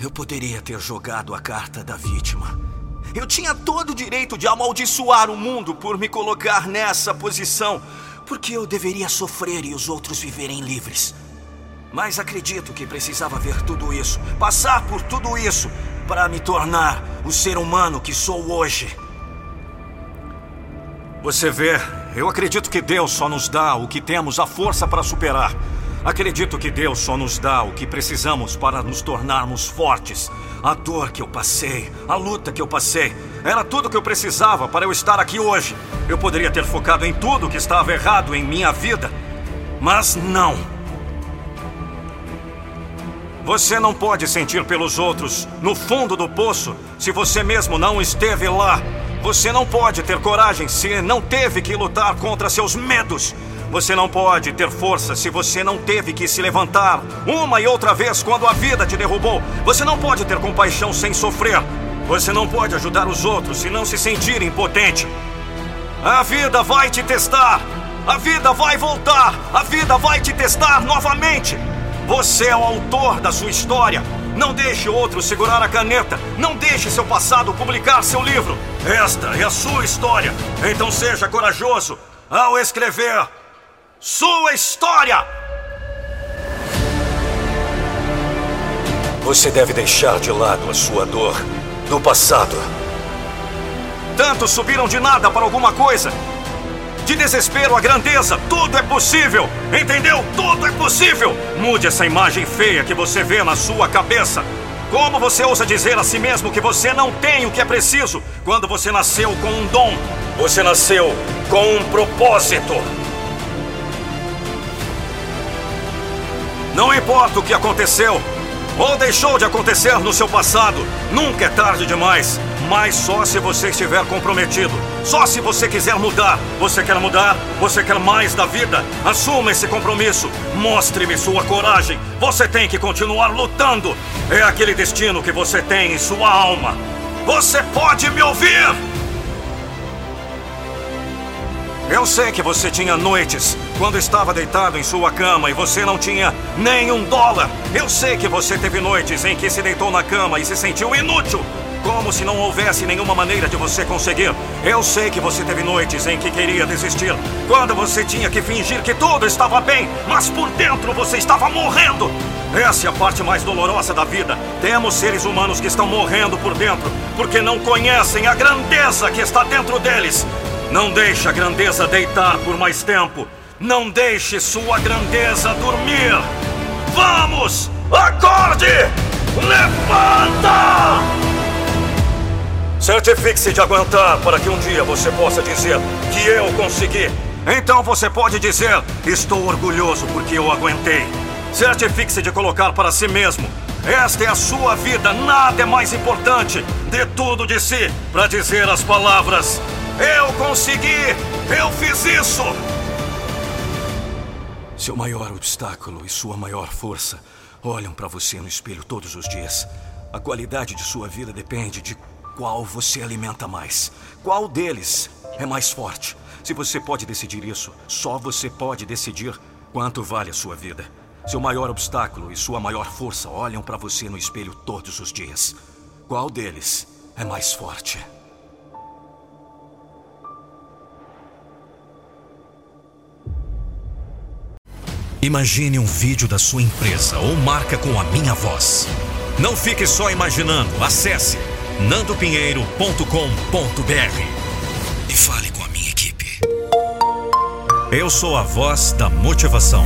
Eu poderia ter jogado a carta da vítima. Eu tinha todo o direito de amaldiçoar o mundo por me colocar nessa posição, porque eu deveria sofrer e os outros viverem livres. Mas acredito que precisava ver tudo isso, passar por tudo isso, para me tornar o ser humano que sou hoje. Você vê, eu acredito que Deus só nos dá o que temos a força para superar. Acredito que Deus só nos dá o que precisamos para nos tornarmos fortes. A dor que eu passei, a luta que eu passei, era tudo o que eu precisava para eu estar aqui hoje. Eu poderia ter focado em tudo que estava errado em minha vida, mas não. Você não pode sentir pelos outros no fundo do poço se você mesmo não esteve lá. Você não pode ter coragem se não teve que lutar contra seus medos. Você não pode ter força se você não teve que se levantar uma e outra vez quando a vida te derrubou. Você não pode ter compaixão sem sofrer. Você não pode ajudar os outros se não se sentir impotente. A vida vai te testar. A vida vai voltar. A vida vai te testar novamente. Você é o autor da sua história. Não deixe outro segurar a caneta. Não deixe seu passado publicar seu livro. Esta é a sua história. Então seja corajoso ao escrever sua história. Você deve deixar de lado a sua dor do passado. Tantos subiram de nada para alguma coisa. De desespero à grandeza, tudo é possível. Entendeu? Tudo é possível. Mude essa imagem feia que você vê na sua cabeça. Como você ousa dizer a si mesmo que você não tem o que é preciso quando você nasceu com um dom? Você nasceu com um propósito. Importa o que aconteceu ou deixou de acontecer no seu passado, nunca é tarde demais. Mas só se você estiver comprometido. Só se você quiser mudar. Você quer mudar? Você quer mais da vida? Assuma esse compromisso. Mostre-me sua coragem. Você tem que continuar lutando. É aquele destino que você tem em sua alma. Você pode me ouvir? Eu sei que você tinha noites quando estava deitado em sua cama e você não tinha nem um dólar. Eu sei que você teve noites em que se deitou na cama e se sentiu inútil. Como se não houvesse nenhuma maneira de você conseguir. Eu sei que você teve noites em que queria desistir. Quando você tinha que fingir que tudo estava bem, mas por dentro você estava morrendo. Essa é a parte mais dolorosa da vida. Temos seres humanos que estão morrendo por dentro, porque não conhecem a grandeza que está dentro deles. Não deixe a grandeza deitar por mais tempo. Não deixe sua grandeza dormir. Vamos! Acorde! Levanta! Certifique-se de aguentar para que um dia você possa dizer que eu consegui. Então você pode dizer: Estou orgulhoso porque eu aguentei. Certifique-se de colocar para si mesmo. Esta é a sua vida, nada é mais importante de tudo de si para dizer as palavras: Eu consegui! Eu fiz isso! Seu maior obstáculo e sua maior força olham para você no espelho todos os dias. A qualidade de sua vida depende de qual você alimenta mais. Qual deles é mais forte? Se você pode decidir isso, só você pode decidir quanto vale a sua vida. Seu maior obstáculo e sua maior força olham para você no espelho todos os dias. Qual deles é mais forte? Imagine um vídeo da sua empresa ou marca com a minha voz. Não fique só imaginando. Acesse nandopinheiro.com.br e fale com a minha equipe. Eu sou a voz da motivação.